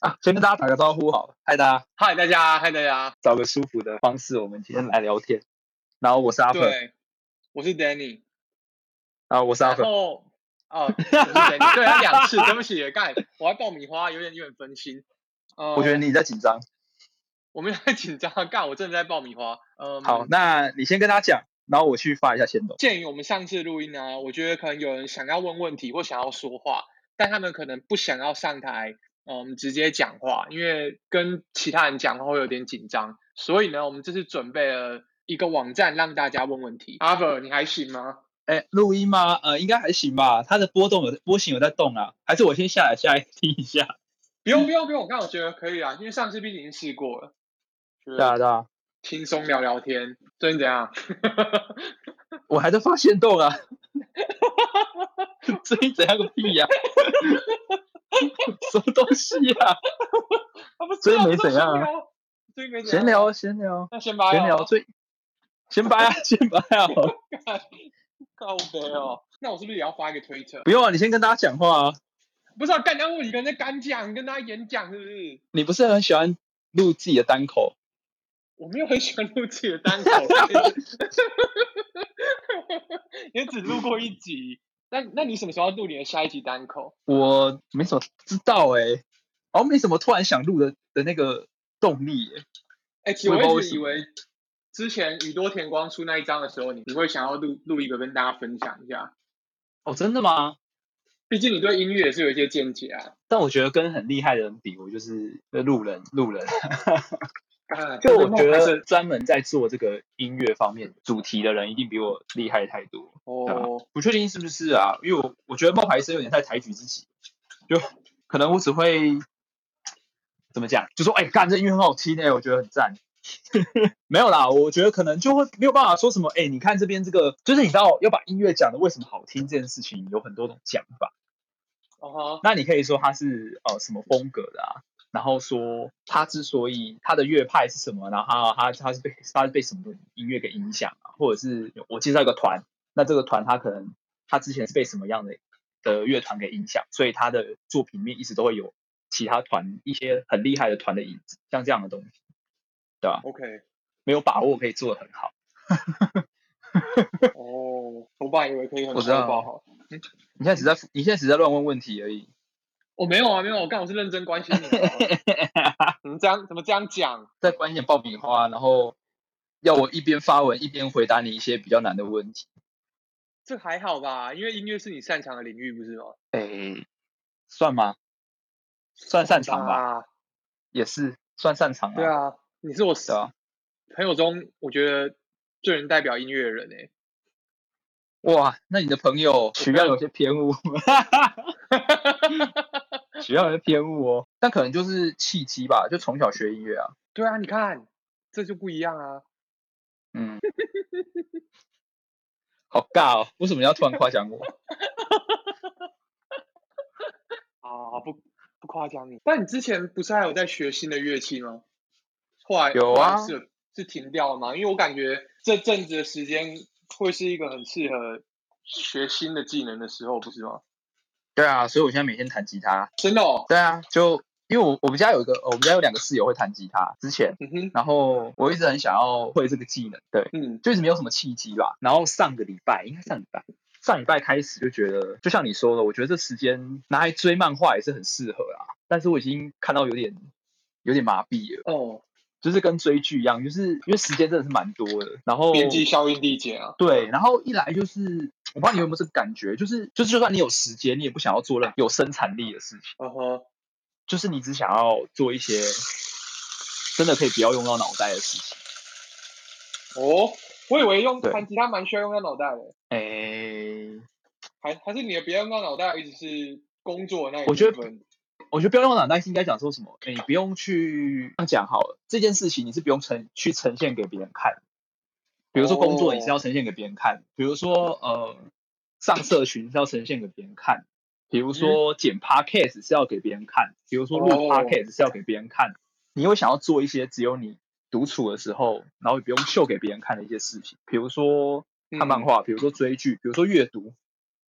啊，先跟大家打个招呼好了，嗨大家，嗨大家，嗨大家，找个舒服的方式，我们今天来聊天。然后我是阿粉，对，我是 Danny，然后我是阿粉，哦哦，我是 Danny，对，他两次，对不起，干，我还爆米花，有点有点分心。呃，我觉得你在紧张。我没有在紧张，干，我真的在爆米花。嗯，好，那你先跟他讲，然后我去发一下先动。鉴于我们上次录音呢，我觉得可能有人想要问问题或想要说话，但他们可能不想要上台，嗯，直接讲话，因为跟其他人讲话会有点紧张，所以呢，我们这次准备了一个网站让大家问问题。阿伯，你还行吗？哎，录音吗？呃，应该还行吧。它的波动有波形有在动啊，还是我先下来下来听一下？不用不用不用，我看我觉得可以啊，因为上次毕竟试过了。对啊对啊，轻松聊聊天，最近怎样？我还在发现动啊，最近怎样个屁呀、什么东西呀、最近没怎样啊，最近没怎样。闲聊闲聊那先拔闲聊，最先掰啊先掰啊，靠北哦。那我是不是也要发一个推特？不用啊，你先跟大家讲话啊。不是啊，干刚问你跟人家干讲，跟大家演讲是不是？你不是很喜欢录自己的单口？我没有很喜欢录自己的单口，也只录过一集。那那你什么时候要录你的下一集单口？我没什么知道哎、欸，好像没什么突然想录的的那个动力耶、哎、其实我一直以为之前宇多田光出那一张的时候，你你会想要录录一个跟大家分享一下。哦，真的吗？毕竟你对音乐也是有一些见解啊。但我觉得跟很厉害的人比，我就是路人路人。啊就我觉还是得专门在做这个音乐方面主题的人，一定比我厉害太多。哦，不确定是不是啊，因为我我觉得冒牌生有点太抬举自己，就可能我只会怎么讲，就说哎，干这音乐很好听哎、我觉得很赞。没有啦，我觉得可能就会没有办法说什么，哎、你看这边这个，就是你知道要把音乐讲的为什么好听这件事情，有很多种讲法。哦哈，那你可以说它是呃什么风格的啊，然后说他之所以他的乐派是什么，然后他他是被他是被什么音乐给影响啊，或者是我介绍一个团，那这个团他可能他之前是被什么样的的乐团给影响，所以他的作品里面一直都会有其他团一些很厉害的团的影子，像这样的东西，对吧？OK，没有把握可以做的很好。哦，我爸以为可以很我知道粗暴好。你现在只在你现在只在乱问问题而已。我没有啊，没有，我刚我是认真关心你啊。怎么这样？怎么这样讲？在关心爆米花，然后要我一边发文一边回答你一些比较难的问题。这还好吧？因为音乐是你擅长的领域，不是吗？诶，算吗？算擅长吧，啊，也是算擅长啊对，啊，你是我对啊。朋友中我觉得最能代表音乐的人诶、哇，那你的朋友取样有些偏误，取样有些偏误哦。但可能就是契机吧，就从小学音乐啊。对啊，你看这就不一样啊。嗯，好尬哦，为什么要突然夸奖我？啊，不不夸奖你。但你之前不是还有在学新的乐器吗？后来有啊是是停掉了吗？因为我感觉这阵子的时间会是一个很适合学新的技能的时候，不是吗？对啊，所以我现在每天弹吉他。真的哦，对啊，就因为我我们家有一个，我们家有两个室友会弹吉他，之前，嗯哼，然后我一直很想要会这个技能，对，嗯，就一直没有什么契机吧。然后上个礼拜，应该上礼拜，上礼拜开始就觉得，就像你说的，我觉得这时间拿来追漫画也是很适合啦。但是我已经看到有点有点麻痹了，哦，就是跟追剧一样，就是因为时间真的是蛮多的，然后边际效应递减啊。对，然后一来就是我不知道你有没有这个感觉，就是就是就算你有时间，你也不想要做任何有生产力的事情。嗯哼，就是你只想要做一些真的可以不要用到脑袋的事情。哦，我以为用弹吉他蛮需要用到脑袋的，哎，还还是你的不要用到脑袋，一直是工作那一我觉得。我觉得不要用脑袋是应该讲说什么？诶，你不用去这样讲好了，这件事情你是不用呈去呈现给别人看。比如说工作你是要呈现给别人看，比如说呃上社群是要呈现给别人看，比如说剪 podcast 是要给别人看，比如说录哦 podcast 是要给别人看。你会想要做一些只有你独处的时候，然后也不用秀给别人看的一些事情，比如说看漫画，比如说追剧，比如说阅读。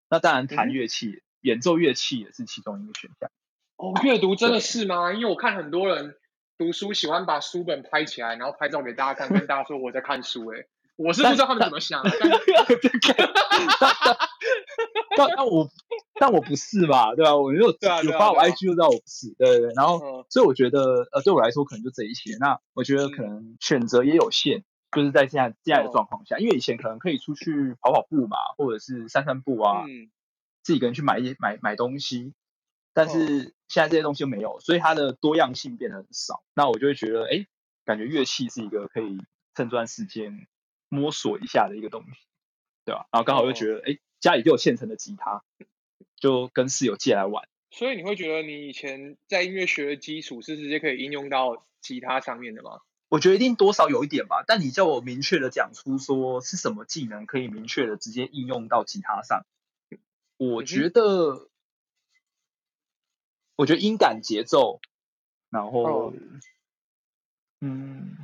那当然弹嗯乐器，演奏乐器也是其中一个选项。哦，阅读真的是吗？因为我看很多人读书喜欢把书本拍起来，然后拍照给大家看，跟大家说我在看书。哎，我是不知道他们怎么想。但但我但我不是嘛，对吧？我有有发我 IG 就知道我不是，对对对。然后所以我觉得呃，对我来说可能就这一些。那我觉得可能选择也有限，就是在现在现在的状况下，因为以前可能可以出去跑跑步嘛，或者是散散步啊，自己一个人去买一买买东西。但是现在这些东西都没有，所以它的多样性变得很少。那我就会觉得，哎，感觉乐器是一个可以趁这段时间摸索一下的一个东西，对吧？然后刚好又觉得，哎，家里就有现成的吉他，就跟室友借来玩。所以你会觉得，你以前在音乐学的基础是直接可以应用到吉他上面的吗？我觉得一定多少有一点吧。但你叫我明确的讲出说是什么技能可以明确的直接应用到吉他上，我觉得。我觉得音感节奏，然后，嗯，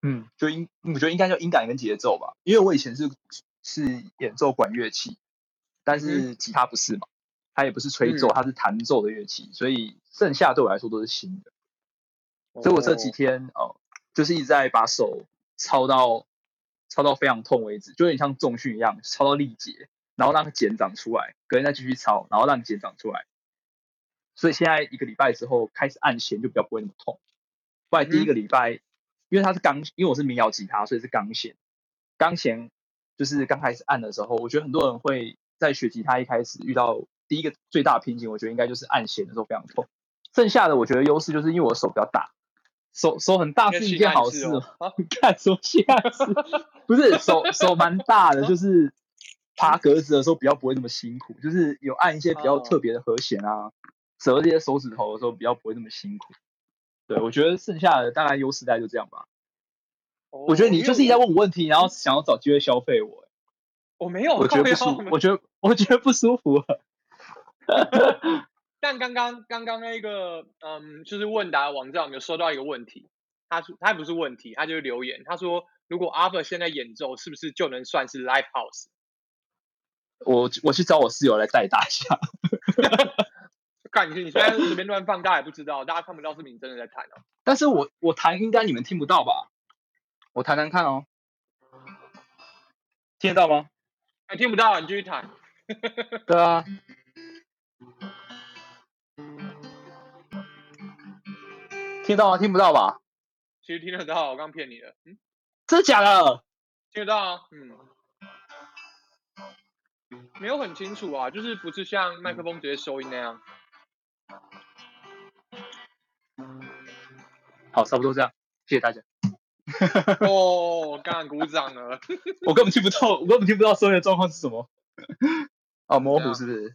嗯，就音，我觉得应该叫音感跟节奏吧。因为我以前是是演奏管乐器，但是吉他不是嘛，它也不是吹奏，它是弹奏的乐器，所以剩下对我来说都是新的。所以我这几天哦，就是一直在把手操到操到非常痛为止，就有点像重训一样，操到力竭。然后让它茧长出来，隔天再继续抄，然后让茧长出来。所以现在一个礼拜之后开始按弦就比较不会那么痛。不然第一个礼拜，因为它是钢，因为我是民谣吉他，所以是钢弦。钢弦就是刚开始按的时候，我觉得很多人会在学吉他一开始遇到第一个最大的瓶颈，我觉得应该就是按弦的时候非常痛。剩下的我觉得优势就是因为我手比较大，手手很大是一件好事。你看手现在是，不是手手蛮大的，就是。爬格子的时候比较不会那么辛苦，就是有按一些比较特别的和弦啊，折这些手指头的时候比较不会那么辛苦。对，我觉得剩下的大概优势带就这样吧。我觉得你就是一直在问我问题，然后想要找机会消费我。我没有，我觉得不舒服。我觉得我觉得不舒服。但刚刚刚刚那个嗯，就是问答网站有收到一个问题？他说他不是问题，他就是留言。他说如果阿 r 现在演奏，是不是就能算是 live house？我我去找我室友来代打一下。看，你你现在随便乱放，大家也不知道，大家看不到是你真的在弹哦。但是我我弹应该你们听不到吧？我弹弹看哦，听得到吗？哎，听不到，你继续弹。对啊。听到吗？听不到吧？其实听得到，我刚骗你的。嗯。真的假的？听得到啊，嗯。没有很清楚啊，就是不是像麦克风直接收音那样。好，差不多这样，谢谢大家。哦，刚刚鼓掌了。我根本听不到，我根本听不到收音的状况是什么。哦，模糊是不是？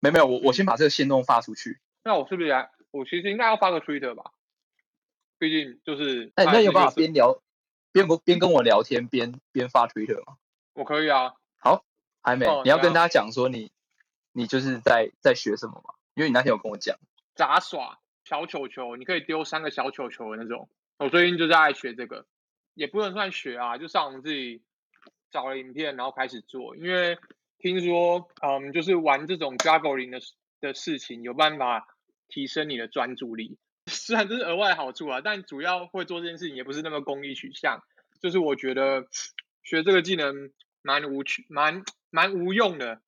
没没有，我我先把这个线动发出去。那我是不是来？我其实应该要发个 Twitter 吧？毕竟就是……哎那有办法边聊边边跟我聊天边边发 Twitter 吗？我可以啊。好。还没，你要跟大家讲说你，你就是在在学什么嘛？因为你那天有跟我讲杂耍小球球，你可以丢三个小球球的那种。我最近就在学这个，也不能算学啊，就上网自己找了影片，然后开始做。因为听说，嗯，就是玩这种 juggling 的的事情，有办法提升你的专注力。虽然这是额外好处啊，但主要会做这件事情也不是那么功利取向。就是我觉得学这个技能蛮无趣，蛮。蛮无用的，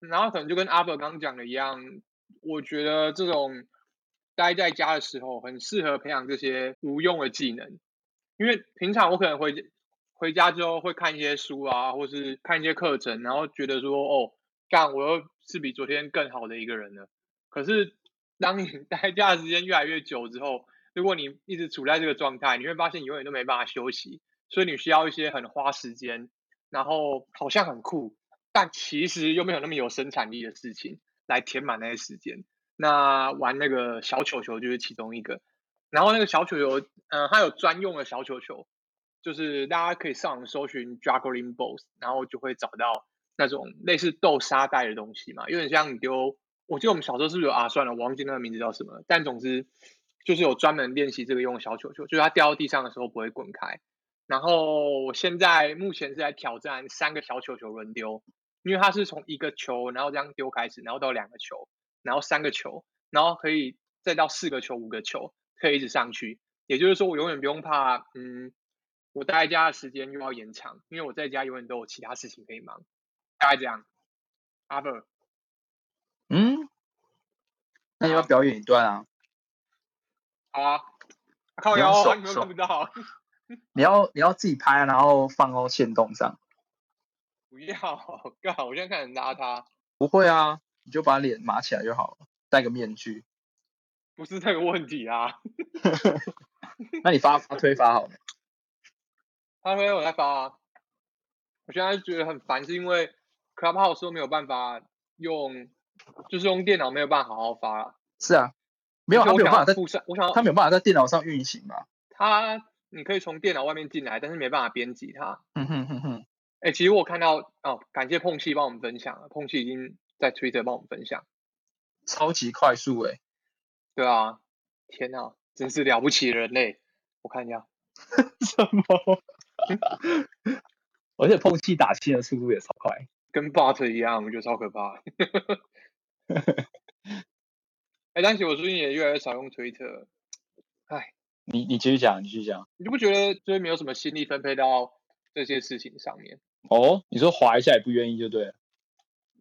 然后可能就跟阿伯刚刚讲的一样，我觉得这种待在家的时候很适合培养这些无用的技能，因为平常我可能回回家之后会看一些书啊，或是看一些课程，然后觉得说哦，干我又是比昨天更好的一个人了。可是当你 待家的时间越来越久之后，如果你一直处在这个状态，你会发现你永远都没办法休息，所以你需要一些很花时间，然后好像很酷。但其实又没有那么有生产力的事情来填满那些时间。那玩那个小球球就是其中一个。然后那个小球球，嗯，它有专用的小球球，就是大家可以上网搜寻 juggling balls，然后就会找到那种类似豆沙袋的东西嘛，有点像你丢。我记得我们小时候是不是有啊？算了，我忘记那个名字叫什么。但总之就是有专门练习这个用小球球，就是它掉到地上的时候不会滚开。然后我现在目前是在挑战三个小球球轮丢。因为它是从一个球，然后这样丢开始，然后到两个球，然后三个球，然后可以再到四个球、五个球，可以一直上去。也就是说，我永远不用怕，嗯，我待在家的时间又要延长，因为我在家永远都有其他事情可以忙。大概这样。阿伯，嗯，那你要表演一段啊？好啊，靠腰，你们看不到。你要你要自己拍，然后放到线动上。不要，干好，我现在看很邋遢。不会啊，你就把脸码起来就好了，戴个面具。不是这个问题啊。那你发发推发好了。发推我在发啊。我现在觉得很烦，是因为 Clubhouse 都没有办法用，就是用电脑没有办法好好发了。是啊，没有，他没有办法在上，我想他没有办法在电脑上运行嘛。他。你可以从电脑外面进来，但是没办法编辑它。嗯哼哼哼。哎，其实我看到哦，感谢碰气帮我们分享了，碰气已经在 Twitter 帮我们分享，超级快速哎。对啊，天哪，真是了不起人类！我看一下。什么？而且碰气打气的速度也超快，跟 Bot 一样，我觉得超可怕。哎，但是我最近也越来越少用 Twitter。哎。你你继续讲，你继续讲。你就不觉得就是没有什么心力分配到这些事情上面？哦，你说划一下也不愿意就对了。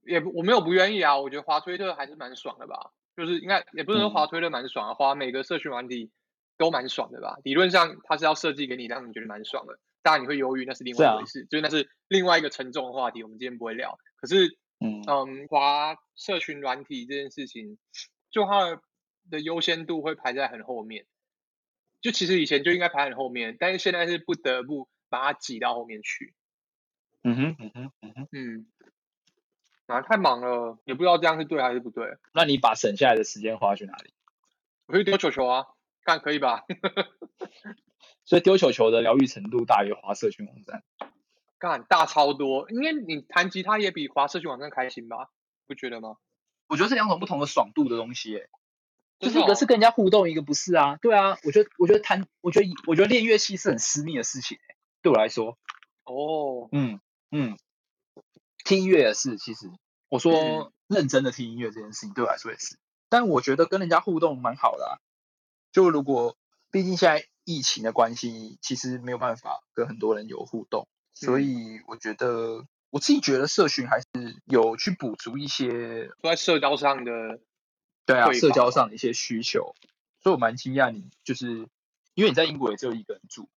也我没有不愿意啊，我觉得划推特还是蛮爽的吧。就是应该也不是说划推特蛮爽啊，滑每个社群软体都蛮爽的吧。理论上它是要设计给你让你觉得蛮爽的，当然你会犹豫那是另外一回事，就是那是另外一个沉重的话题，我们今天不会聊。可是嗯嗯，滑社群软体这件事情，就它的优先度会排在很后面。就其实以前就应该排很后面，但是现在是不得不把它挤到后面去。嗯哼，嗯哼，嗯哼，嗯，啊，太忙了，也不知道这样是对还是不对。那你把省下来的时间花去哪里？我去丢球球啊，看可以吧？所以丢球球的疗愈程度大于滑社群网站，干大超多。因为你弹吉他也比滑社群网站开心吧？不觉得吗？我觉得是两种不同的爽度的东西，哎。就是一个是跟人家互动，一个不是啊。对啊，我觉得我觉得弹，我觉得我觉得练乐器是很私密的事情，对我来说。哦，嗯嗯，听音乐也是，其实我说认真的听音乐这件事情对我来说也是。但我觉得跟人家互动蛮好的，就如果毕竟现在疫情的关系，其实没有办法跟很多人有互动，所以我觉得我自己觉得社群还是有去补足一些在社交上的。对啊，社交上的一些需求，所以我蛮惊讶你，就是因为你在英国也只有一个人住，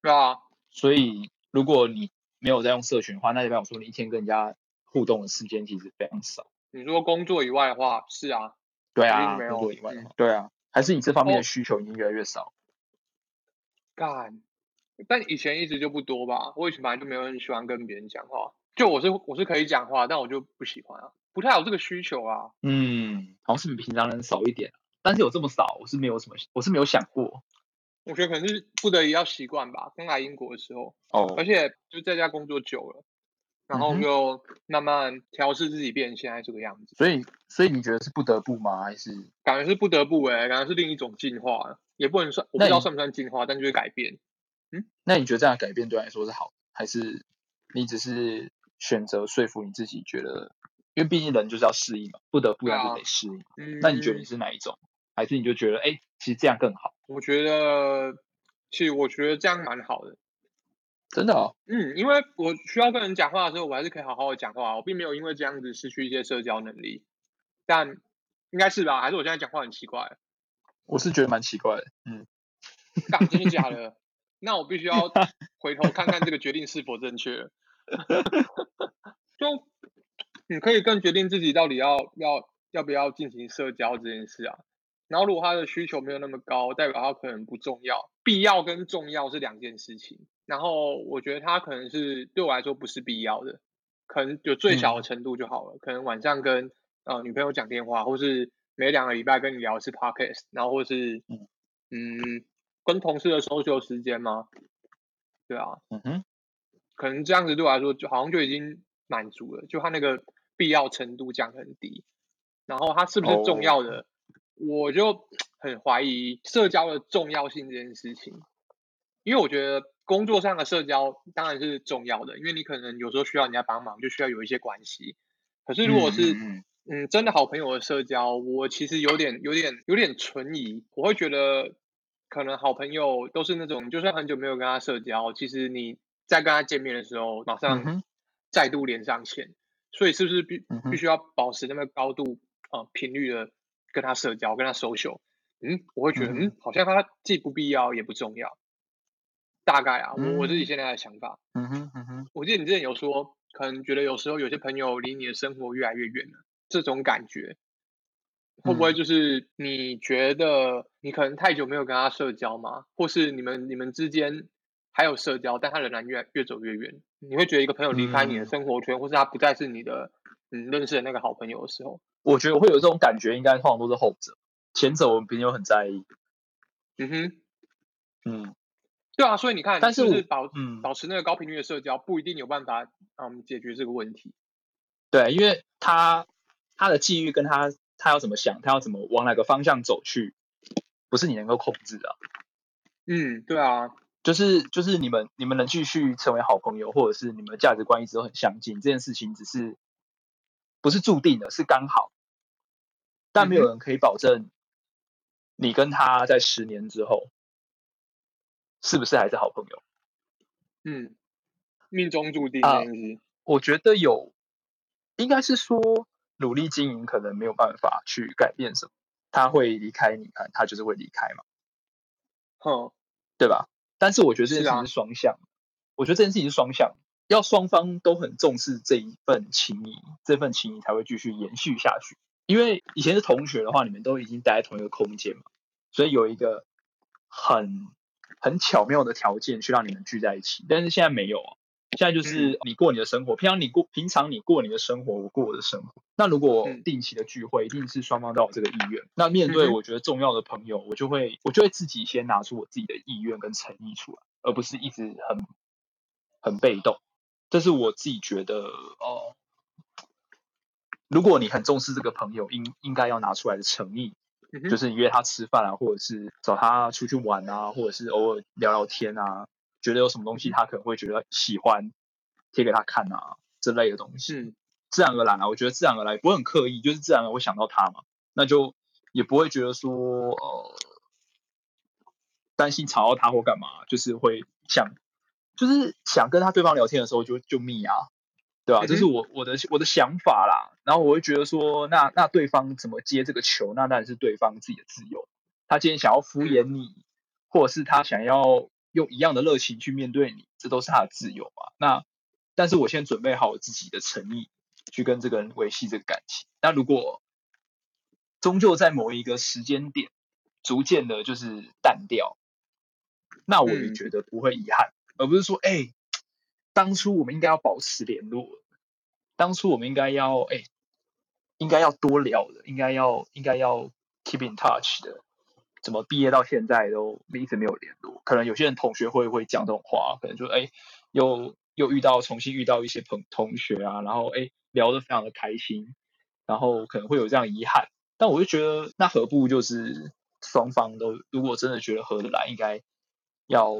对啊，所以如果你没有在用社群的话，那就代表说你一天跟人家互动的时间其实非常少。你说工作以外的话，是啊，对啊，工作以外的话，对啊，还是你这方面的需求已经越来越少。干，但以前一直就不多吧？我以前本来就没有很喜欢跟别人讲话，就我是我是可以讲话，但我就不喜欢啊。不太有这个需求啊，嗯，好像是比平常人少一点，但是有这么少，我是没有什么，我是没有想过。我觉得可能是不得已要习惯吧，刚来英国的时候，哦，而且就在家工作久了，然后又慢慢调试自己变成现在这个样子。所以，所以你觉得是不得不吗？还是感觉是不得不？哎，感觉是另一种进化，也不能算，我不知道算不算进化，但就是改变。嗯，那你觉得这样改变对来说是好，还是你只是选择说服你自己觉得？因为毕竟人就是要适应嘛，不得不然就得适应。嗯，那你觉得你是哪一种？还是你就觉得，哎，其实这样更好？我觉得，其实我觉得这样蛮好的。真的哦。嗯，因为我需要跟人讲话的时候，我还是可以好好的讲话，我并没有因为这样子失去一些社交能力。但应该是吧？还是我现在讲话很奇怪？我是觉得蛮奇怪的。嗯。真的假的？那我必须要回头看看这个决定是否正确。就。你可以更决定自己到底要要要不要进行社交这件事啊。然后如果他的需求没有那么高，代表他可能不重要。必要跟重要是两件事情。然后我觉得他可能是对我来说不是必要的，可能就最小的程度就好了。可能晚上跟呃女朋友讲电话，或是每两个礼拜跟你聊一次 podcast，然后或是嗯跟同事的时候就有时间吗？对啊，嗯哼，可能这样子对我来说就好像就已经满足了，就他那个。必要程度降很低，然后它是不是重要的，我就 很怀疑社交的重要性这件事情，因为我觉得工作上的社交当然是重要的，因为你可能有时候需要人家帮忙，就需要有一些关系。可是如果是嗯嗯真的好朋友的社交，我其实有点有点有点存疑。我会觉得可能好朋友都是那种，就算很久没有跟他社交，其实你在跟他见面的时候，马嗯上再度连上线。所以是不是必必须要保持那么高度呃频率的跟他社交，跟他 social？嗯，我会觉得嗯好像他既不必要也不重要。大概啊，我我自己嗯现在的想法。嗯哼嗯哼我记得你之前有说，可能觉得有时候有些朋友离你的生活越来越远了，这种感觉，会不会嗯就是你觉得你可能太久没有跟他社交吗？或是你们你们之间还有社交，但他仍然越越走越远？你会觉得一个朋友离开你的嗯生活圈，或是他不再是你的嗯认识的那个好朋友的时候，我觉得我会有这种感觉，应该通常都是后者，前者我们朋友很在意。嗯哼，嗯对啊，所以你看，但是保嗯保持那个高频率的社交，不一定有办法嗯解决这个问题。对，因为他他的际遇跟他他要怎么想，他要怎么往哪个方向走去，不是你能够控制的啊。嗯，对啊，就是就是你们你们能继续成为好朋友，或者是你们的价值观一直都很相近，这件事情只是不是注定的，是刚好，但没有人可以保证你跟他在十年之后是不是还是好朋友。嗯，命中注定。我觉得有，应该是说努力经营可能没有办法去改变什么，他会离开你看，他就是会离开嘛，哼，对吧？但是我觉得这件事情是双向，我觉得这件事情是双向，要双方都很重视这一份情谊，这份情谊才会继续延续下去。因为以前是同学的话，你们都已经待在同一个空间嘛，所以有一个很很巧妙的条件去让你们聚在一起。但是现在没有啊，现在就是你过你的生活，平常你过平常你过你的生活，我过我的生活。那如果嗯定期的聚会，一定是双方都有这个意愿。那面对我觉得重要的朋友，我就会我就会自己先拿出我自己的意愿跟诚意出来，而不是一直很很被动。这是我自己觉得哦。如果你很重视这个朋友，应应该要拿出来的诚意，嗯就是你约他吃饭啊，或者是找他出去玩啊，或者是偶尔聊聊天啊，觉得有什么东西他可能会觉得喜欢，贴给他看啊之类的东西，嗯自然而然啊，我觉得自然而然不会很刻意，就是自然而然会想到他嘛，那就也不会觉得说呃担心吵到他或干嘛，就是会想就是想跟他对方聊天的时候就就密啊，对吧、嗯哼。这是我我的我的想法啦。然后我会觉得说，那那对方怎么接这个球，那当然是对方自己的自由。他今天想要敷衍你，或者是他想要用一样的热情去面对你，这都是他的自由嘛。那但是我先准备好我自己的诚意，去跟这个人维系这个感情。那如果终究在某一个时间点，逐渐的就是淡掉，那我也嗯觉得不会遗憾，而不是说，哎、当初我们应该要保持联络，当初我们应该要，哎、应该要多聊的，应该要应该要 keep in touch 的，怎么毕业到现在都一直没有联络？可能有些人同学会会讲这种话，可能就哎、又又遇到重新遇到一些朋同学啊，然后哎、聊得非常的开心，然后可能会有这样遗憾，但我就觉得那何不就是双方都如果真的觉得合得来，应该要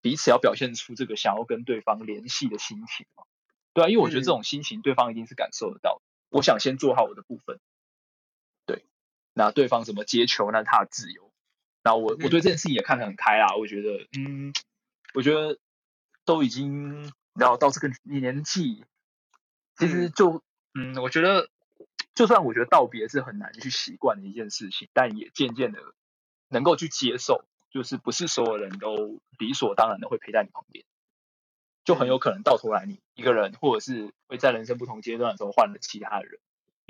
彼此要表现出这个想要跟对方联系的心情嘛，对啊，因为我觉得这嗯种心情对方一定是感受得到的。我想先做好我的部分，对，那对方怎么接球，那是他的自由。然后我我嗯。对这件事情也看得很开啦，我觉得，嗯，我觉得都已经然后到这个年纪，其实嗯。就嗯，我觉得就算我觉得道别是很难去习惯的一件事情，但也渐渐的能够去接受，就是不是所有人都理所当然的会陪在你旁边，就很有可能到头来你一个人，或者是会在人生不同阶段的时候换了其他的人，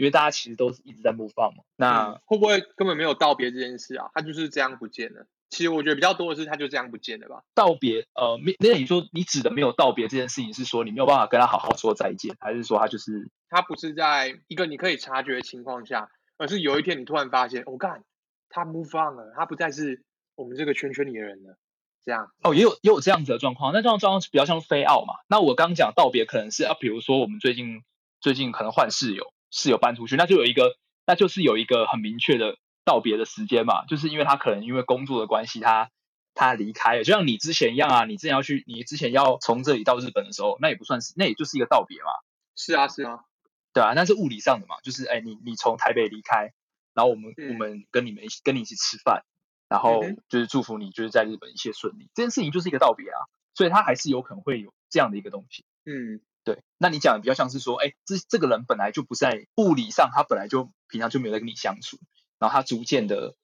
因为大家其实都是一直在 move on 嘛。那嗯会不会根本没有道别这件事啊？他就是这样不见了。其实我觉得比较多的是他就这样不见了吧。道别，呃，没那你说你指的没有道别这件事情，是说你没有办法跟他好好说再见，还是说他就是他不是在一个你可以察觉的情况下，而是有一天你突然发现，我、干，他 move on 了，他不再是我们这个圈圈里的人了。这样，哦，也有也有这样子的状况，那这样状况比较像飞奥嘛。那我刚讲道别可能是啊，比如说我们最近最近可能换室友，室友搬出去，那就有一个，那就是有一个很明确的道别的时间嘛，就是因为他可能因为工作的关系，他他离开了，就像你之前一样啊，你之前要去，你之前要从这里到日本的时候，那也不算是，那也就是一个道别嘛。是啊，是啊，对啊，那是物理上的嘛，就是哎，你你从台北离开，然后我们、嗯我们跟你们一起跟你一起吃饭，然后就是祝福你就是在日本一切顺利，这件事情就是一个道别啊，所以他还是有可能会有这样的一个东西。嗯对，那你讲的比较像是说，哎，这这个人本来就不在物理上，他本来就平常就没有在跟你相处，然后他逐渐的，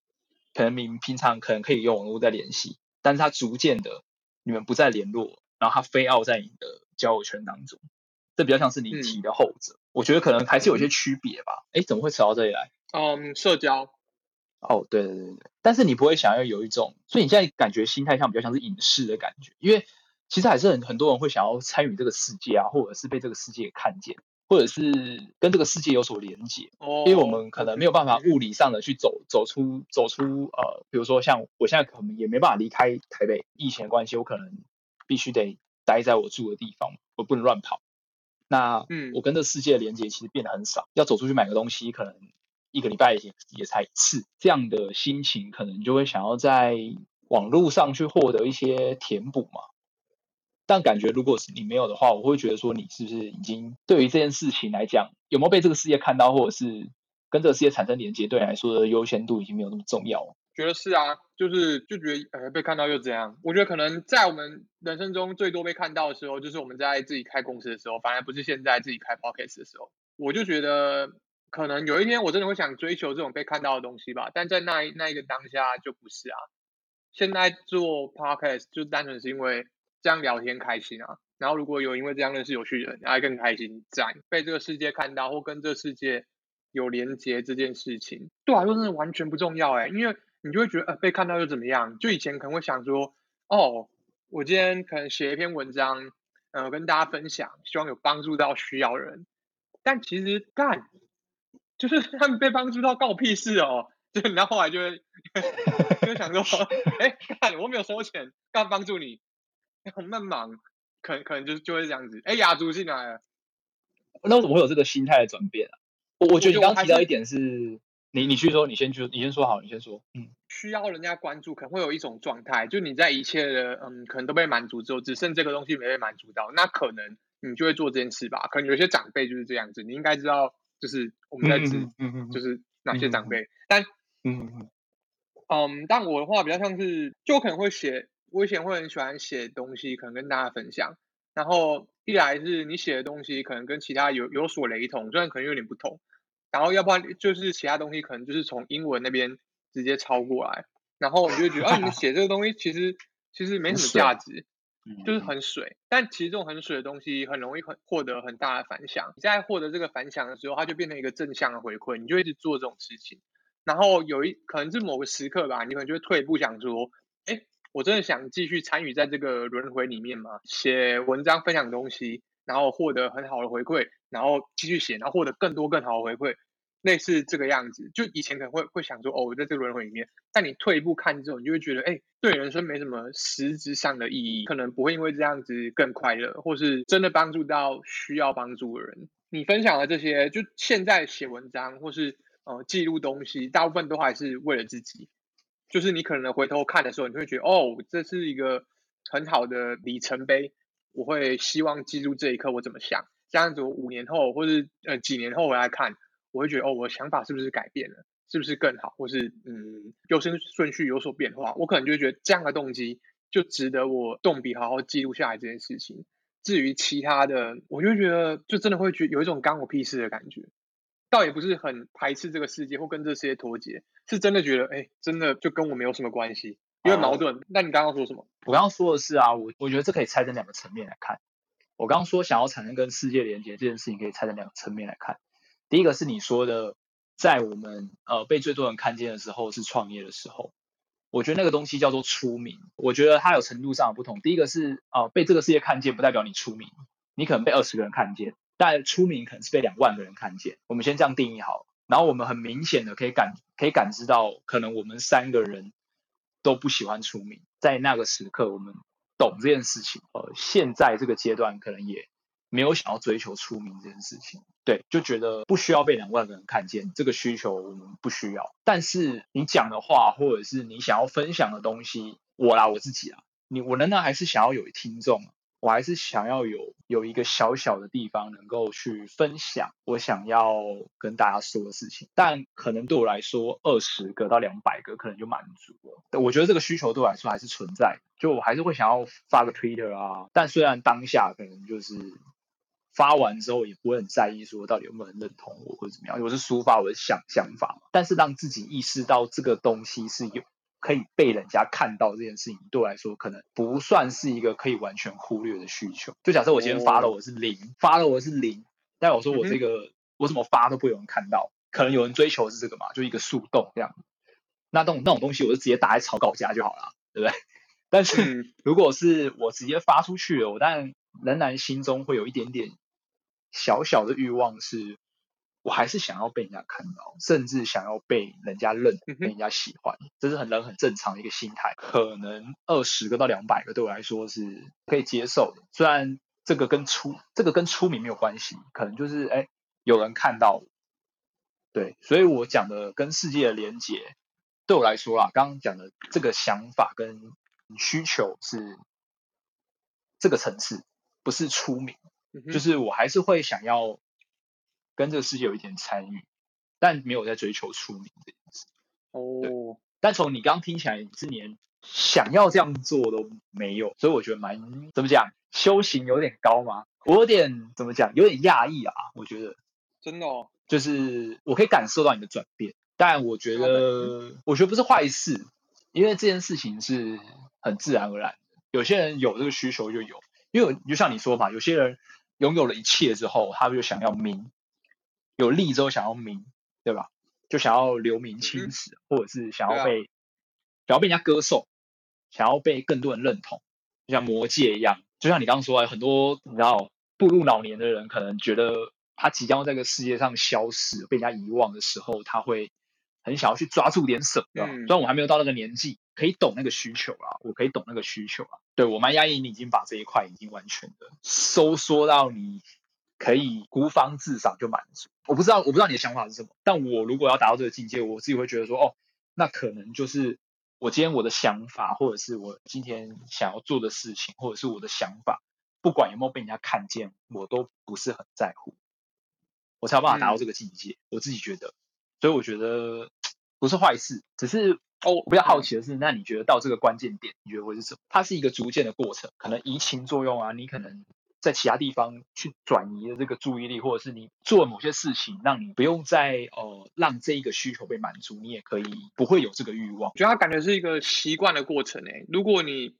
可能你们平常可能可以用网络在联系，但是他逐渐的你们不再联络，然后他非要在你的交友圈当中，这比较像是你嗯提的后者，我觉得可能还是有些区别吧。哎，怎么会扯到这里来？嗯，社交，哦，对对对对，但是你不会想要有一种，所以你现在感觉心态上比较像是影视的感觉，因为其实还是很很多人会想要参与这个世界啊，或者是被这个世界看见，或者是跟这个世界有所连接，哦，因为我们可能没有办法嗯物理上的去走走出走出呃，比如说像我现在可能也没办法离开台北，疫情的关系，我可能必须得待在我住的地方，我不能乱跑。那嗯我跟这世界的连接其实变得很少，要走出去买个东西，可能一个礼拜也也才一次，这样的心情可能就会想要在网络上去获得一些填补嘛。但感觉如果是你没有的话，我会觉得说你是不是已经对于这件事情来讲，有没有被这个世界看到，或者是跟这个世界产生连接，对你来说的优先度已经没有那么重要了。觉得是啊，就是就觉得呃被看到又怎样？我觉得可能在我们人生中最多被看到的时候，就是我们在自己开公司的时候，反而不是现在自己开 podcast 的时候。我就觉得可能有一天我真的会想追求这种被看到的东西吧，但在那一那一个当下就不是啊。现在做 podcast 就单纯是因为这样聊天开心啊，然后如果有因为这样认识有趣的人，还更开心，赞被这个世界看到或跟这个世界有连接这件事情，对我来说真的完全不重要哎、因为你就会觉得呃被看到又怎么样？就以前可能会想说，哦，我今天可能写一篇文章，呃，跟大家分享，希望有帮助到需要人，但其实干就是他们被帮助到告屁事哦。就 然后后来就会 就会想说，哎，干我没有收钱，干帮助你，我们忙，可能可能就就会这样子。哎，雅竹进来了，那我怎么会有这个心态的转变啊？我我觉得你刚刚提到一点是，你你去说，你先去，你先说好，你先说。嗯，需要人家关注，可能会有一种状态，就你在一切的嗯，可能都被满足之后，只剩这个东西没被满足到，那可能你就会做这件事吧。可能有些长辈就是这样子，你应该知道，就是我们在指嗯嗯嗯就是哪些长辈，但嗯嗯嗯，但我的话比较像是，就我可能会写，我以前会很喜欢写东西，可能跟大家分享。然后一来是你写的东西可能跟其他有有所雷同，虽然可能有点不同。然后要不然就是其他东西可能就是从英文那边直接抄过来，然后你就会觉得，啊，你们写这个东西其实其实没什么价值，嗯，就是很水。但其实这种很水的东西很容易很获得很大的反响。你在获得这个反响的时候，它就变成一个正向的回馈，你就一直做这种事情。然后有一可能是某个时刻吧，你可能就会退一步想说，哎，我真的想继续参与在这个轮回里面吗？写文章分享东西，然后获得很好的回馈，然后继续写，然后获得更多更好的回馈，类似这个样子。就以前可能会会想说，哦，我在这个轮回里面，但你退一步看之后，你就会觉得，哎，对人生没什么实质上的意义，可能不会因为这样子更快乐，或是真的帮助到需要帮助的人。你分享的这些，就现在写文章或是呃记录东西，大部分都还是为了自己。就是你可能回头看的时候，你会觉得，哦，这是一个很好的里程碑。我会希望记录这一刻我怎么想，这样子我五年后或是呃几年后回来看，我会觉得哦，我的想法是不是改变了，是不是更好，或是嗯优先顺序有所变化，我可能就觉得这样的动机就值得我动笔好好记录下来这件事情。至于其他的，我就觉得就真的会觉得有一种干我屁事的感觉，倒也不是很排斥这个世界或跟这个世界脱节，是真的觉得哎，真的就跟我没有什么关系，因为矛盾。那你刚刚说什么？我刚刚说的是啊，我我觉得这可以拆成两个层面来看。我刚刚说想要产生跟世界连接这件事情，可以拆成两个层面来看。第一个是你说的，在我们呃被最多人看见的时候是创业的时候，我觉得那个东西叫做出名。我觉得它有程度上的不同。第一个是呃被这个世界看见，不代表你出名，你可能被二十个人看见，但出名可能是被两万个人看见。我们先这样定义好，然后我们很明显的可以感可以感知到，可能我们三个人都不喜欢出名，在那个时刻我们懂这件事情。呃，现在这个阶段可能也没有想要追求出名这件事情，对，就觉得不需要被两万个人看见，这个需求我们不需要。但是你讲的话，或者是你想要分享的东西，我啦，我自己啊，你我仍然还是想要有听众，我还是想要有有一个小小的地方能够去分享我想要跟大家说的事情。但可能对我来说，二十个到两百个可能就满足了。我觉得这个需求对我来说还是存在，就我还是会想要发个 Twitter 啊。但虽然当下可能就是发完之后也不会很在意说到底有没有人认同我或者怎么样，我是抒发我的想想法。但是让自己意识到这个东西是有。可以被人家看到这件事情，对我来说可能不算是一个可以完全忽略的需求。就假设我今天发了我是零，发了我是零，但我说我这个我怎么发都不会有人看到，可能有人追求是这个嘛，就一个速动这样。那那种那种东西，我就直接打在草稿夹就好了，对不对？但是如果是我直接发出去了，我但仍然心中会有一点点小小的欲望是。我还是想要被人家看到，甚至想要被人家认、被人家喜欢，这是很人很正常的一个心态。可能二十个到两百个对我来说是可以接受的，虽然这个跟出这个跟出名没有关系，可能就是哎有人看到，对，所以我讲的跟世界的连接，对我来说啊，刚刚讲的这个想法跟需求是这个层次，不是出名，就是我还是会想要。跟这个世界有一点参与，但没有在追求出名这件事。哦，但从你刚听起来，你是连想要这样做都没有，所以我觉得蛮怎么讲，修行有点高吗？我有点怎么讲，有点讶异啊。我觉得真的，哦，就是我可以感受到你的转变，但我觉得我觉得不是坏事，因为这件事情是很自然而然的。有些人有这个需求就有，因为就像你说嘛，有些人拥有了一切之后，他就想要名。有利之后想要名，对吧？就想要留名青史，或者是想要被想要被人家歌颂，想要被更多人认同，就像魔戒一样。就像你刚刚说，很多你知道步入老年的人，可能觉得他即将在这个世界上消失，被人家遗忘的时候，他会很想要去抓住点什么。虽然我还没有到那个年纪，可以懂那个需求啊，我可以懂那个需求啊。对我蛮压抑，你已经把这一块已经完全的收缩到你。可以孤芳自赏就满足，我不知道我不知道你的想法是什么，但我如果要达到这个境界，我自己会觉得说，哦，那可能就是我今天我的想法，或者是我今天想要做的事情，或者是我的想法，不管有没有被人家看见，我都不是很在乎，我才有办法达到这个境界。我自己觉得，所以我觉得不是坏事，只是哦，比较好奇的是，那你觉得到这个关键点，你觉得会是什么？它是一个逐渐的过程，可能移情作用啊，你可能。在其他地方去转移的这个注意力，或者是你做某些事情，让你不用再呃让这一个需求被满足，你也可以不会有这个欲望。我觉得它感觉是一个习惯的过程诶。如果你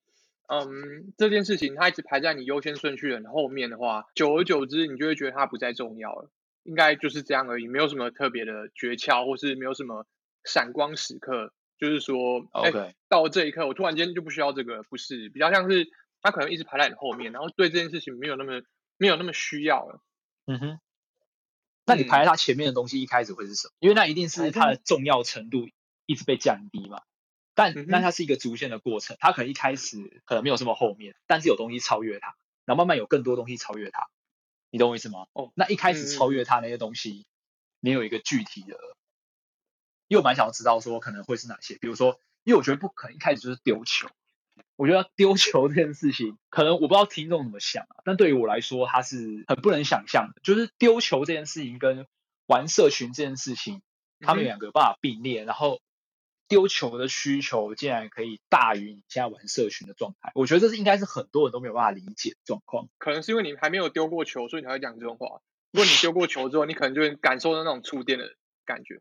嗯这件事情它一直排在你优先顺序的后面的话，久而久之你就会觉得它不再重要了。应该就是这样而已，没有什么特别的诀窍，或是没有什么闪光时刻，就是说，OK，到这一刻我突然间就不需要这个，不是比较像是。他可能一直排在你后面，然后对这件事情没有那么没有那么需要了。嗯哼，那你排在他前面的东西一开始会是什么？因为那一定是它的重要程度一直被降低嘛。但那它是一个逐渐的过程，它可能一开始可能没有这么后面，但是有东西超越它，然后慢慢有更多东西超越它。你懂我意思吗？哦，那一开始超越它那些东西，你有一个具体的，又蛮想要知道说可能会是哪些？比如说，因为我觉得不可能一开始就是丢球。我觉得丢球这件事情，可能我不知道听众怎么想啊，但对于我来说，它是很不能想象的。就是丢球这件事情跟玩社群这件事情，他们两个有办法并列，然后丢球的需求竟然可以大于你现在玩社群的状态。我觉得这是应该是很多人都没有办法理解的状况。可能是因为你还没有丢过球，所以你才会讲这种话。如果你丢过球之后，你可能就会感受到那种触电的感觉。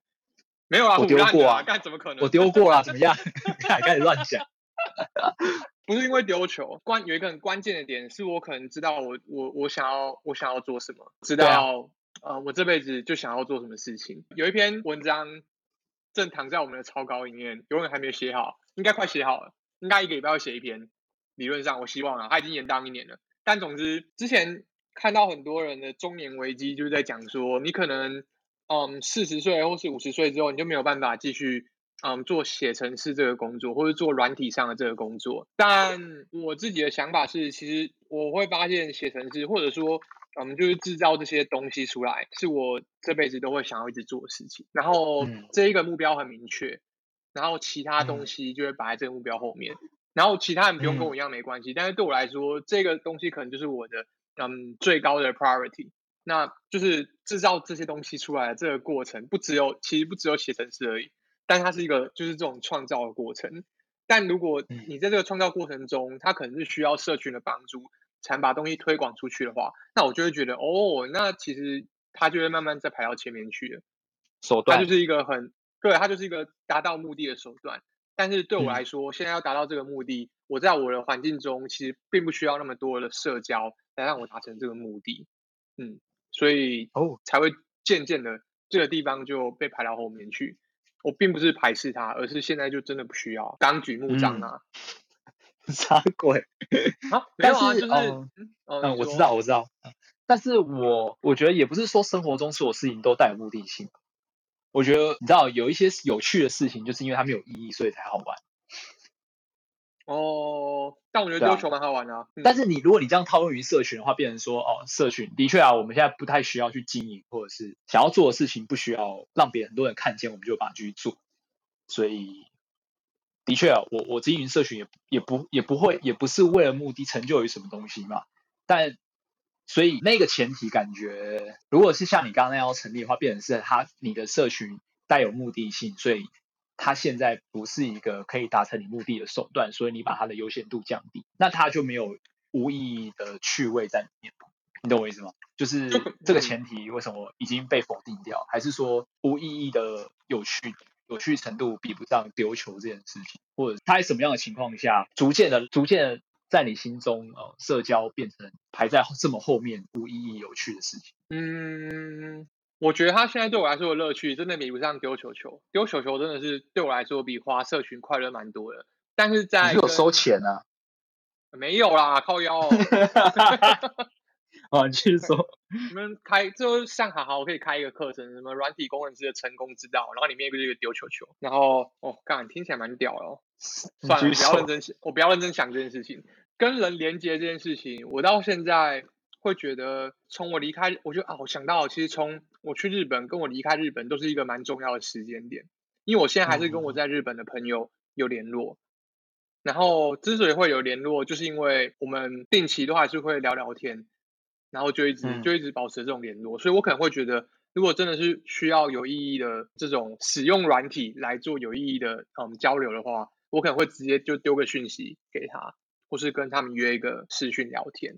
没有啊，我丢过啊，干怎么可能？我丢过啊，怎么样？开始乱讲。不是因为丢球，关有一个很关键的点，是我可能知道我我我想要我想要做什么，知道呃我这辈子就想要做什么事情。有一篇文章正躺在我们的草稿里面，永远还没有写好，应该快写好了，应该一个礼拜要写一篇。理论上我希望啊，他已经延宕一年了。但总之之前看到很多人的中年危机，就是在讲说，你可能嗯四十岁或是五十岁之后，你就没有办法继续。嗯，做写程式这个工作，或者做软体上的这个工作，但我自己的想法是，其实我会发现写程式，或者说，嗯，就是制造这些东西出来，是我这辈子都会想要一直做的事情。然后这一个目标很明确，然后其他东西就会摆在这个目标后面。然后其他人不用跟我一样没关系，但是对我来说，这个东西可能就是我的嗯最高的 priority。那就是制造这些东西出来的这个过程，不只有其实不只有写程式而已，但它是一个就是这种创造的过程。但如果你在这个创造过程中，它可能是需要社群的帮助，才把东西推广出去的话，那我就会觉得哦，那其实它就会慢慢再排到前面去了。手段，它就是一个很对，它就是一个达到目的的手段。但是对我来说，现在要达到这个目的，我在我的环境中其实并不需要那么多的社交来让我达成这个目的。嗯。所以哦，才会渐渐的这个地方就被排到后面去。我并不是排斥它，而是现在就真的不需要，刚举目张啊，啥鬼啊？没有啊，就是嗯，我知道，我知道。但是我我觉得也不是说生活中所有事情都带有目的性。我觉得你知道有一些有趣的事情，就是因为它没有意义，所以才好玩。哦，但我觉得丢球蛮好玩的。但是你如果你这样套用于社群的话，变成说哦，社群的确啊，我们现在不太需要去经营，或者是想要做的事情不需要让别人很多人看见，我们就把它继续做。所以的确啊，我我经营社群也也不也不会也不是为了目的成就于什么东西嘛。但所以那个前提感觉，如果是像你刚刚那样成立的话，变成是他你的社群带有目的性，所以。它现在不是一个可以达成你目的的手段，所以你把它的优先度降低，那它就没有无意义的趣味在里面。你懂我意思吗？就是 这个前提为什么已经被否定掉？还是说无意义的有趣有趣程度比不上丢球这件事情？或者它在什么样的情况下逐渐的逐渐的在你心中呃社交变成排在这么后面无意义有趣的事情？嗯。我觉得他现在对我来说的乐趣，真的比不上丢球球。丢球球真的是对我来说比花社群快乐蛮多的。但是在有收钱啊？没有啦，靠腰。啊，继续说。你们开就上好好，我可以开一个课程，什么软体工程师的成功之道，然后里面不是一个丢球球，然后哦，干听起来蛮屌哦。算了，不要认真想，我不要认真想这件事情。跟人连接这件事情，我到现在。会觉得从我离开，我就啊，我想到其实从我去日本跟我离开日本都是一个蛮重要的时间点，因为我现在还是跟我在日本的朋友有联络，然后之所以会有联络，就是因为我们定期都还是会聊聊天，然后就一直就一直保持这种联络，所以我可能会觉得，如果真的是需要有意义的这种使用软体来做有意义的嗯交流的话，我可能会直接就丢个讯息给他，或是跟他们约一个视讯聊天。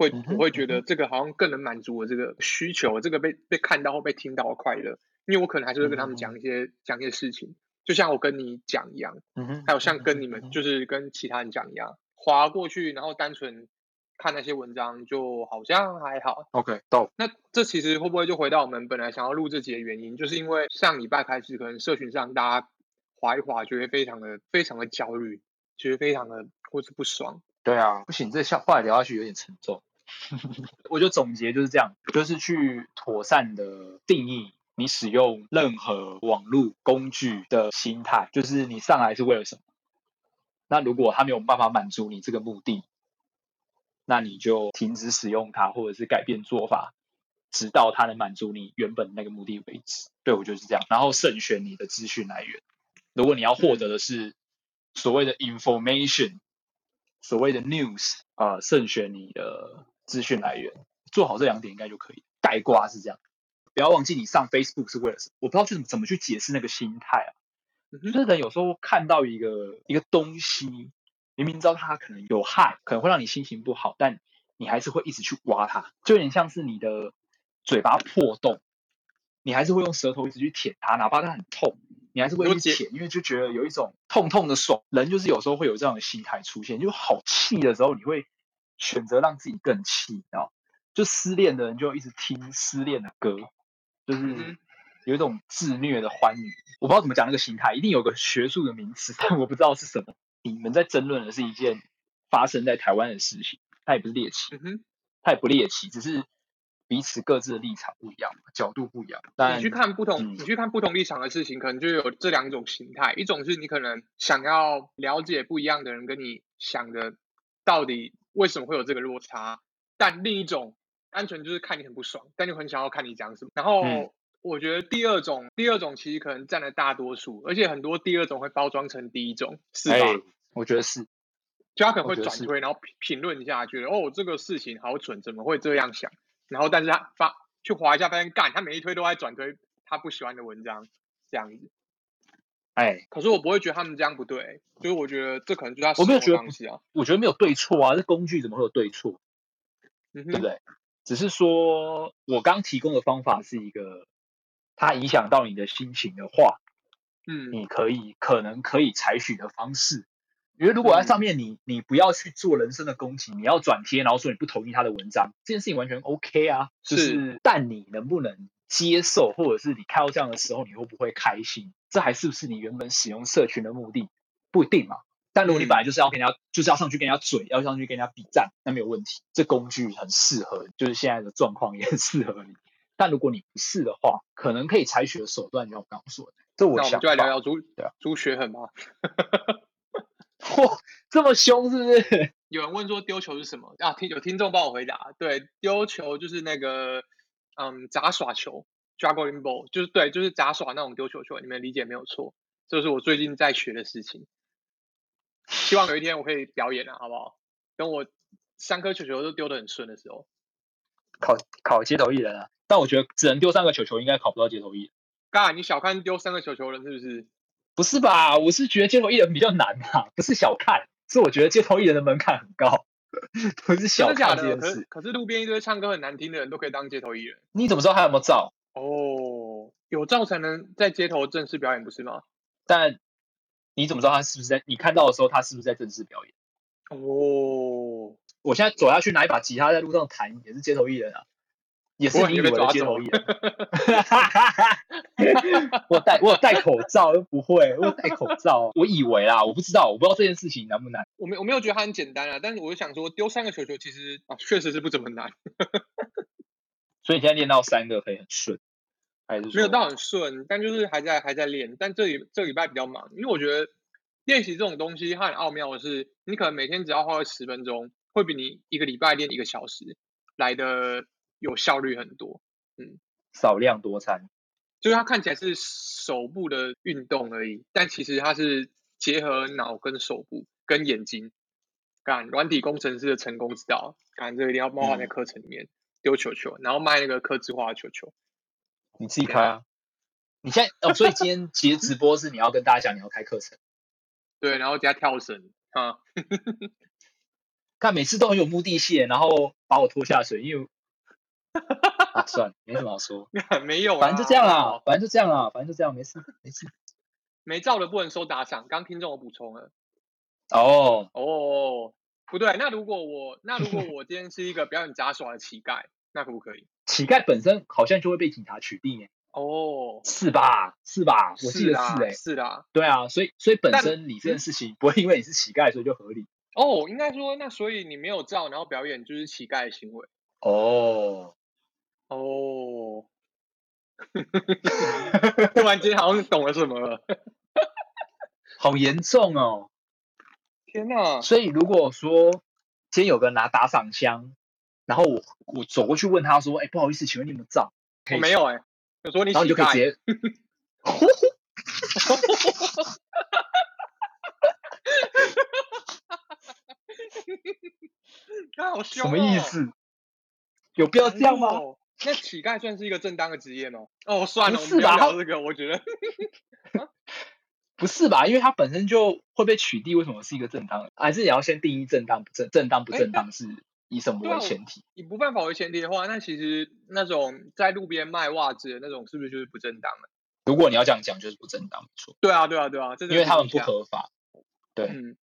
会我会觉得这个好像更能满足我这个需求，这个被被看到或被听到的快乐，因为我可能还是会跟他们讲一些讲一些事情，就像我跟你讲一样，嗯哼，还有像跟你们就是跟其他人讲一样，划过去然后单纯看那些文章就好像还好。OK，到那这其实会不会就回到我们本来想要录这集的原因，就是因为上礼拜开始可能社群上大家划一划，觉得非常的非常的焦虑，觉得非常的或是不爽。对啊，不行，这下话聊下去有点沉重。我就总结就是这样，就是去妥善的定义你使用任何网络工具的心态，就是你上来是为了什么？那如果它没有办法满足你这个目的，那你就停止使用它，或者是改变做法，直到它能满足你原本那个目的为止。对我就是这样。然后慎选你的资讯来源，如果你要获得的是所谓的 information，所谓的 news，啊，慎选你的。资讯来源做好这两点应该就可以。盖瓜是这样，不要忘记你上 Facebook 是为了什么？我不知道去怎么怎么去解释那个心态啊。就是人有时候看到一个一个东西，明明知道它可能有害，可能会让你心情不好，但你还是会一直去挖它，就有点像是你的嘴巴破洞，你还是会用舌头一直去舔它，哪怕它很痛，你还是会去舔，因为就觉得有一种痛痛的爽。人就是有时候会有这样的心态出现，就好气的时候，你会。选择让自己更气，啊，就失恋的人就一直听失恋的歌，就是有一种自虐的欢愉。我不知道怎么讲那个心态，一定有个学术的名词，但我不知道是什么。你们在争论的是一件发生在台湾的事情，它也不是猎奇，它也不猎奇，只是彼此各自的立场不一样，角度不一样。你去看不同，你去看不同立场的事情，可能就有这两种心态。一种是你可能想要了解不一样的人跟你想的到底。为什么会有这个落差？但另一种单纯就是看你很不爽，但就很想要看你讲什么。然后我觉得第二种，第二种其实可能占了大多数，而且很多第二种会包装成第一种，是吧？我觉得是，就他可能会转推，然后评评论一下，觉得哦这个事情好蠢，怎么会这样想？然后但是他发去划一下，发现干他每一推都在转推他不喜欢的文章，这样子。哎，可是我不会觉得他们这样不对，所以我觉得这可能就是他使我没有觉得用的东西啊，我觉得没有对错啊，这工具怎么会有对错？嗯，对不对？只是说我刚提供的方法是一个，它影响到你的心情的话，嗯你可以可能可以采取的方式。因为如果在嗯上面你你不要去做人身的攻击，你要转贴，然后说你不同意他的文章，这件事情完全 OK 啊。就是是，但你能不能接受，或者是你看到这样的时候，你会不会开心？这还是不是你原本使用社群的目的？不一定嘛。但如果你嗯本来就是要跟人家，就是要上去跟人家嘴，要上去跟人家比战，那没有问题。这工具很适合，就是现在的状况也很适合你。但如果你不是的话，可能可以采取的手段，就像我刚刚说的，这我想那我们就来聊。聊朱对啊朱学恒吧。嚯，这么凶是不是？有人问说丢球是什么啊？听有听众帮我回答，对，丢球就是那个嗯杂耍球 （juggling ball），就是对，就是杂耍那种丢球球，你们理解没有错，这是我最近在学的事情。希望有一天我可以表演啊，好不好？等我三颗球球都丢得很顺的时候，考考街头艺人啊，但我觉得只能丢三个球球，应该考不到街头艺人。刚才你小看丢三个球球了是不是？不是吧？我是觉得街头艺人比较难啊，不是小看，是我觉得街头艺人的门槛很高，不是小？看这件事。可是路边一堆唱歌很难听的人都可以当街头艺人你怎么知道他有没有照？哦，有照才能在街头正式表演不是吗？但你怎么知道他是不是在？你看到的时候，他是不是在正式表演？哦，我现在走下去拿一把吉他在路上弹，也是街头艺人啊，也是你以为的街头艺人。我戴我有戴口罩，又不会，我有戴口罩，我以为啦，我不知道，我不知道这件事情难不难。我没我没有觉得它很简单啊，但是我就想说丢三个球球其实啊确实是不怎么难，所以你现在练到三个可以很顺，还是没有到很顺，但就是还在还在练。但这里这礼拜比较忙，因为我觉得练习这种东西它很奥妙的是，你可能每天只要花个十分钟，会比你一个礼拜练一个小时来的有效率很多。嗯少量多餐？就是它看起来是手部的运动而已，但其实它是结合脑跟手部跟眼睛。干软体工程师的成功之道，干这个一定要包含在嗯课程里面。丢球球，然后卖那个刻字化的球球。你自己开啊。你现在哦，所以今天其实直播是你要跟大家讲你要开课程，对，然后加跳绳啊，看每次都很有目的性，然后把我拖下水，因为 啊算了，没什么好说，没有啦，反正就这样没有啦，反正就这样啦，反正就这样，没事没事。没照的不能收打赏。刚听众我补充了。哦，哦，不对，那如果我那如果我今天是一个表演杂耍的乞丐，那可不可以？乞丐本身好像就会被警察取缔耶，哦，是吧？是吧？我记得，是哎，是啦。对啊，所以所以本身你这件事情不会因为你是乞丐所以就合理哦，应该说，那所以你没有照，然后表演就是乞丐的行为。哦。哦，突然间好像懂了什么了。好严重哦！天哪！所以如果说今天有个人拿打赏箱，然后我我走过去问他说：“哎，不好意思，请问你有没有照？”我没有哎、我说你然后你就可以直接，他好凶、哦，什么意？思？有必要这样吗？哦？那乞丐算是一个正当的职业吗？哦，算了，不我们不要是吧聊这个。我觉得 不是吧？因为它本身就会被取缔，为什么是一个正当？还是你要先定义正当不正正当不哎正当是以什么为前提？以不犯法为前提的话，那其实那种在路边卖袜子的那种，是不是就是不正当的？如果你要这样讲，就是不正当，没错，对啊，对啊，对啊，这因为他们不合。法。对，嗯，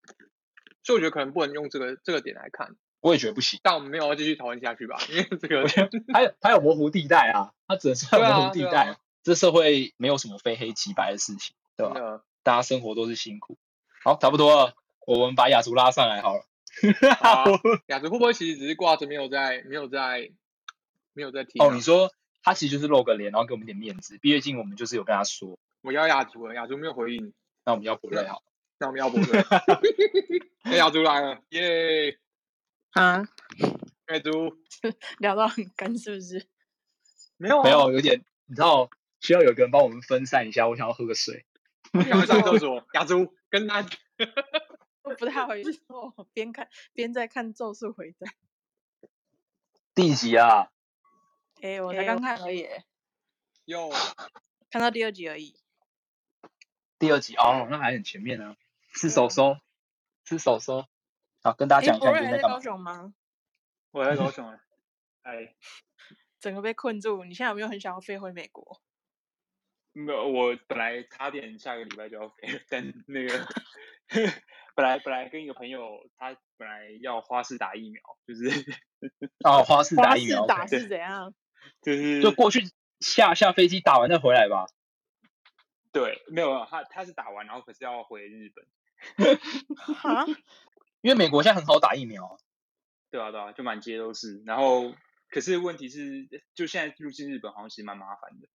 所以我觉得可能不能用这个这个点来看，我也觉得不行。但我们没有要继续讨论下去吧，因为这个还有还有模糊地带啊，它只能是模糊地带。这社会没有什么非黑即白的事情，对吧？大家生活都是辛苦。好，差不多了，我们把雅竹拉上来好了。雅竹会不会其实只是挂着没有在没有在没有在听、啊？哦，你说他其实就是露个脸，然后给我们点面子。毕业季我们就是有跟他说，我要雅竹了，雅竹没有回应，那我们要不累好。那我们要不对？哎，雅竹来了，耶！啊，雅竹 聊到很干是不是？没有啊没有，有点你知道，需要有个人帮我们分散一下。我想要喝个水。赶快上厕所。雅竹跟他 我不太好意思说，我边看边在看《咒术回战》。第几集啊？哎，我才刚看而已，有 看到第二集而已。第二集哦，那还很前面呢。是手收，是手收。好，跟大家讲一下你在在高雄吗？我在高雄啊。哎，整个被困住。你现在有没有很想要飞回美国？没有，我本来差点下个礼拜就要飞，但那个 本来本来跟一个朋友，他本来要花式打疫苗，就是 哦，花式打疫苗，打是怎样？就是就过去下下飞机打完再回来吧。对，没有，他他是打完，然后可是要回日本。啊？因为美国现在很好打疫苗。对啊，对啊，就满街都是。然后，可是问题是，就现在入境日本好像其实蛮麻烦的。